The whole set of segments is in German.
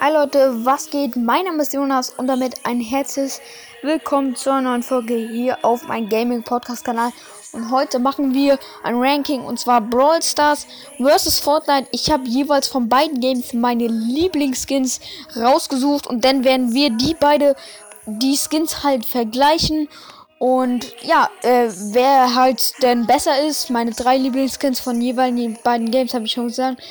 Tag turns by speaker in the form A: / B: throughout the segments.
A: Hi Leute, was geht? Mein Name ist Jonas und damit ein herzliches Willkommen zu einer neuen Folge hier auf meinem Gaming Podcast Kanal. Und heute machen wir ein Ranking und zwar Brawl Stars vs Fortnite. Ich habe jeweils von beiden Games meine Lieblingsskins rausgesucht und dann werden wir die beide die Skins halt vergleichen und ja, äh, wer halt denn besser ist, meine drei Lieblingsskins von jeweiligen beiden Games, habe ich schon gesagt,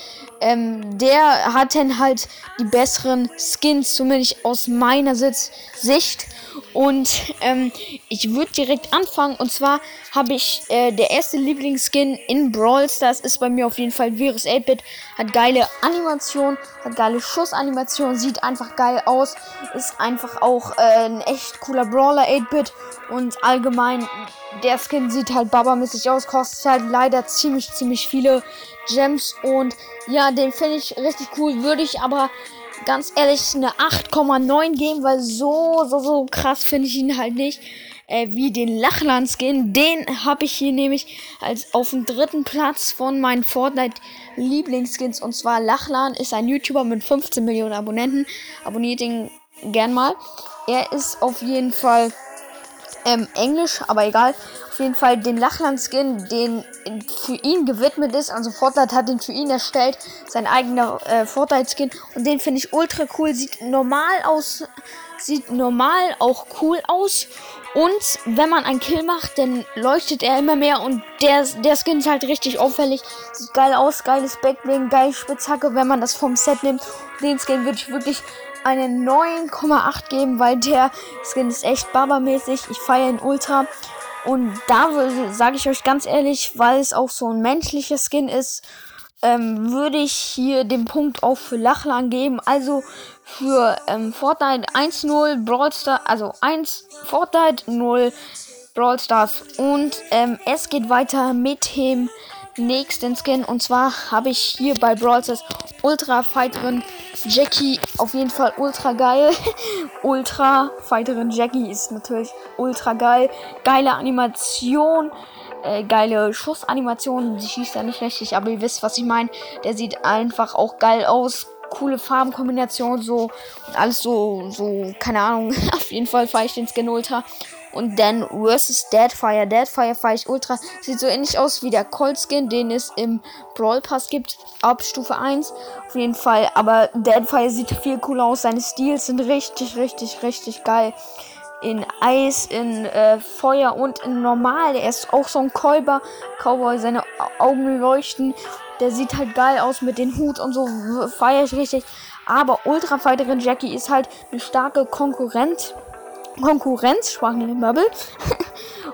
A: ähm, der hat dann halt die besseren Skins, zumindest aus meiner Sicht. Und ähm, ich würde direkt anfangen. Und zwar habe ich äh, der erste Lieblingsskin in Brawl Stars ist bei mir auf jeden Fall Virus 8-Bit. Hat geile Animation, hat geile Schussanimation, sieht einfach geil aus. Ist einfach auch äh, ein echt cooler Brawler 8-Bit. Und allgemein, der Skin sieht halt babamäßig aus, kostet halt leider ziemlich, ziemlich viele Gems. Und ja, den finde ich richtig cool. Würde ich aber ganz ehrlich eine 8,9 geben, weil so, so, so krass finde ich ihn halt nicht. Äh, wie den Lachland-Skin. Den habe ich hier nämlich als auf dem dritten Platz von meinen Fortnite-Lieblingsskins. Und zwar Lachlan ist ein YouTuber mit 15 Millionen Abonnenten. Abonniert ihn gern mal. Er ist auf jeden Fall ähm, Englisch, aber egal. Auf jeden Fall den Lachland-Skin, den für ihn gewidmet ist. Also Fortnite hat den für ihn erstellt, sein eigener äh, Fortnite-Skin. Und den finde ich ultra cool. Sieht normal aus, sieht normal auch cool aus. Und wenn man einen Kill macht, dann leuchtet er immer mehr und der, der Skin ist halt richtig auffällig. Sieht geil aus, geiles Backbling, geil Spitzhacke, wenn man das vom Set nimmt. Den Skin würde ich wirklich eine 9,8 geben, weil der Skin ist echt babamäßig. Ich feiere ihn ultra. Und da sage ich euch ganz ehrlich, weil es auch so ein menschlicher Skin ist, ähm, würde ich hier den Punkt auch für Lachlan geben. Also für ähm, Fortnite 1-0 Brawl Stars, also 1 Fortnite 0 Brawl Stars. Und ähm, es geht weiter mit dem nächsten Skin. Und zwar habe ich hier bei Brawl Stars Ultra Fighterin Jackie auf jeden Fall ultra geil. ultra Fighterin Jackie ist natürlich ultra geil. Geile Animation. Äh, geile Schussanimation. Sie schießt ja nicht richtig, aber ihr wisst, was ich meine. Der sieht einfach auch geil aus. Coole Farbenkombination, so alles so, so, keine Ahnung. Auf jeden Fall fahre ich den Skin Ultra. Und dann versus Deadfire. Deadfire fahre ich ultra. Sieht so ähnlich aus wie der Cold Skin, den es im Brawl Pass gibt. Ab Stufe 1. Auf jeden Fall. Aber Deadfire sieht viel cooler aus. Seine Stils sind richtig, richtig, richtig geil. In Eis, in äh, Feuer und in Normal. Er ist auch so ein Kolber. Cowboy, seine Augen leuchten. Der sieht halt geil aus mit dem Hut und so. Feiere ich richtig. Aber Ultra Fighterin Jackie ist halt eine starke Konkurrent Konkurrenz, Sprachen Bubble.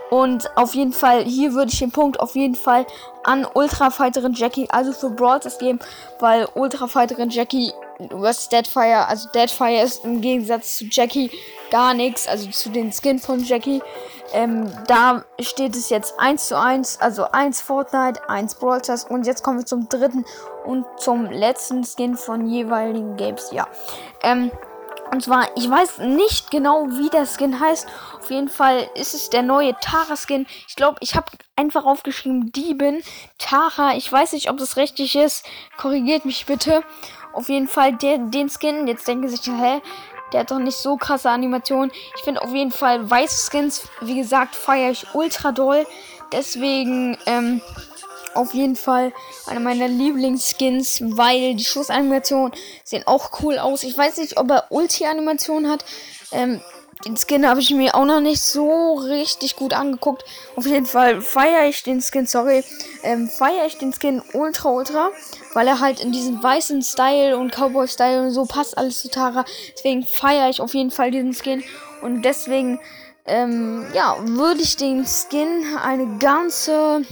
A: und auf jeden Fall, hier würde ich den Punkt auf jeden Fall an Ultra Fighterin Jackie, also für Brawl geben, weil Ultra Fighterin Jackie was Deadfire, also Deadfire ist im Gegensatz zu Jackie gar nichts, also zu den Skin von Jackie. Ähm, da steht es jetzt 1 zu 1, also 1 Fortnite, 1 Brawl Stars und jetzt kommen wir zum dritten und zum letzten Skin von jeweiligen Games, ja. Ähm, und zwar, ich weiß nicht genau, wie der Skin heißt. Auf jeden Fall ist es der neue Tara-Skin. Ich glaube, ich habe einfach aufgeschrieben, Diebin. Tara, ich weiß nicht, ob das richtig ist. Korrigiert mich bitte. Auf jeden Fall der, den Skin. Jetzt denken sich, hä? Der hat doch nicht so krasse Animationen. Ich finde auf jeden Fall weiße Skins, wie gesagt, feiere ich ultra doll. Deswegen, ähm, auf jeden Fall einer meiner Lieblingsskins, weil die Schussanimationen sehen auch cool aus. Ich weiß nicht, ob er Ulti-Animation hat. Ähm, den Skin habe ich mir auch noch nicht so richtig gut angeguckt. Auf jeden Fall feiere ich den Skin, sorry, ähm, feiere ich den Skin ultra ultra, weil er halt in diesen weißen Style und Cowboy-Style und so passt alles zu Tara. Deswegen feiere ich auf jeden Fall diesen Skin und deswegen, ähm, ja, würde ich den Skin eine ganze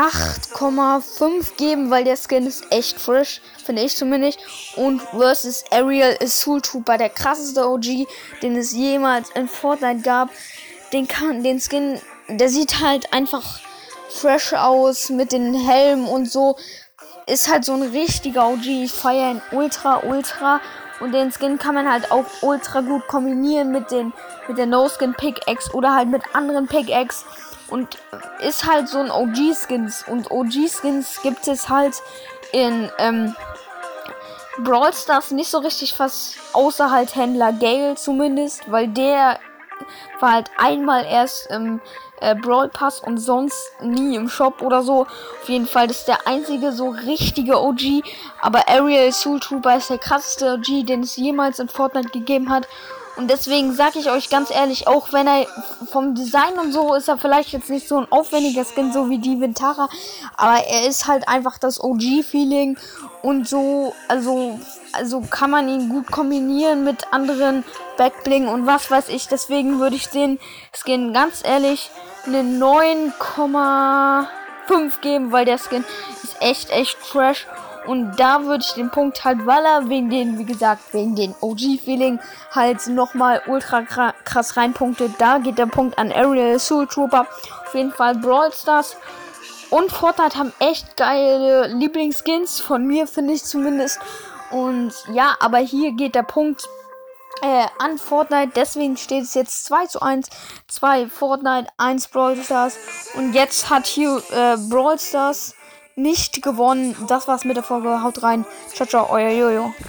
A: 8,5 geben, weil der Skin ist echt frisch, finde ich zumindest. Und versus Ariel ist Soul Trooper der krasseste OG, den es jemals in Fortnite gab. Den kann, den Skin, der sieht halt einfach fresh aus mit den Helmen und so. Ist halt so ein richtiger OG. Ich feiere ihn ultra, ultra. Und den Skin kann man halt auch ultra gut kombinieren mit den mit der No Skin Pickaxe oder halt mit anderen Pickaxe und ist halt so ein OG-Skins. Und OG-Skins gibt es halt in, ähm, Brawl Stars nicht so richtig was außer halt Händler Gale zumindest, weil der war halt einmal erst im äh, Brawl Pass und sonst nie im Shop oder so. Auf jeden Fall, das ist der einzige so richtige OG. Aber Ariel Soul Trooper ist der krasseste OG, den es jemals in Fortnite gegeben hat. Und deswegen sage ich euch ganz ehrlich, auch wenn er vom Design und so ist er vielleicht jetzt nicht so ein aufwendiger Skin, so wie die Vintara, aber er ist halt einfach das OG-Feeling und so, also, also kann man ihn gut kombinieren mit anderen Backbling und was weiß ich. Deswegen würde ich den Skin ganz ehrlich eine 9,5 geben, weil der Skin ist echt, echt trash. Und da würde ich den Punkt halt, weil er wegen den, wie gesagt, wegen den OG-Feeling halt nochmal ultra krass reinpunktet. Da geht der Punkt an Ariel Soul Trooper. Auf jeden Fall Brawl Stars und Fortnite haben echt geile Lieblingsskins. Von mir finde ich zumindest. Und ja, aber hier geht der Punkt äh, an Fortnite. Deswegen steht es jetzt 2 zu 1. 2 Fortnite, 1 Brawl Stars. Und jetzt hat hier äh, Brawl Stars nicht gewonnen. Das war's mit der Folge. Haut rein. Ciao, ciao, euer Jojo.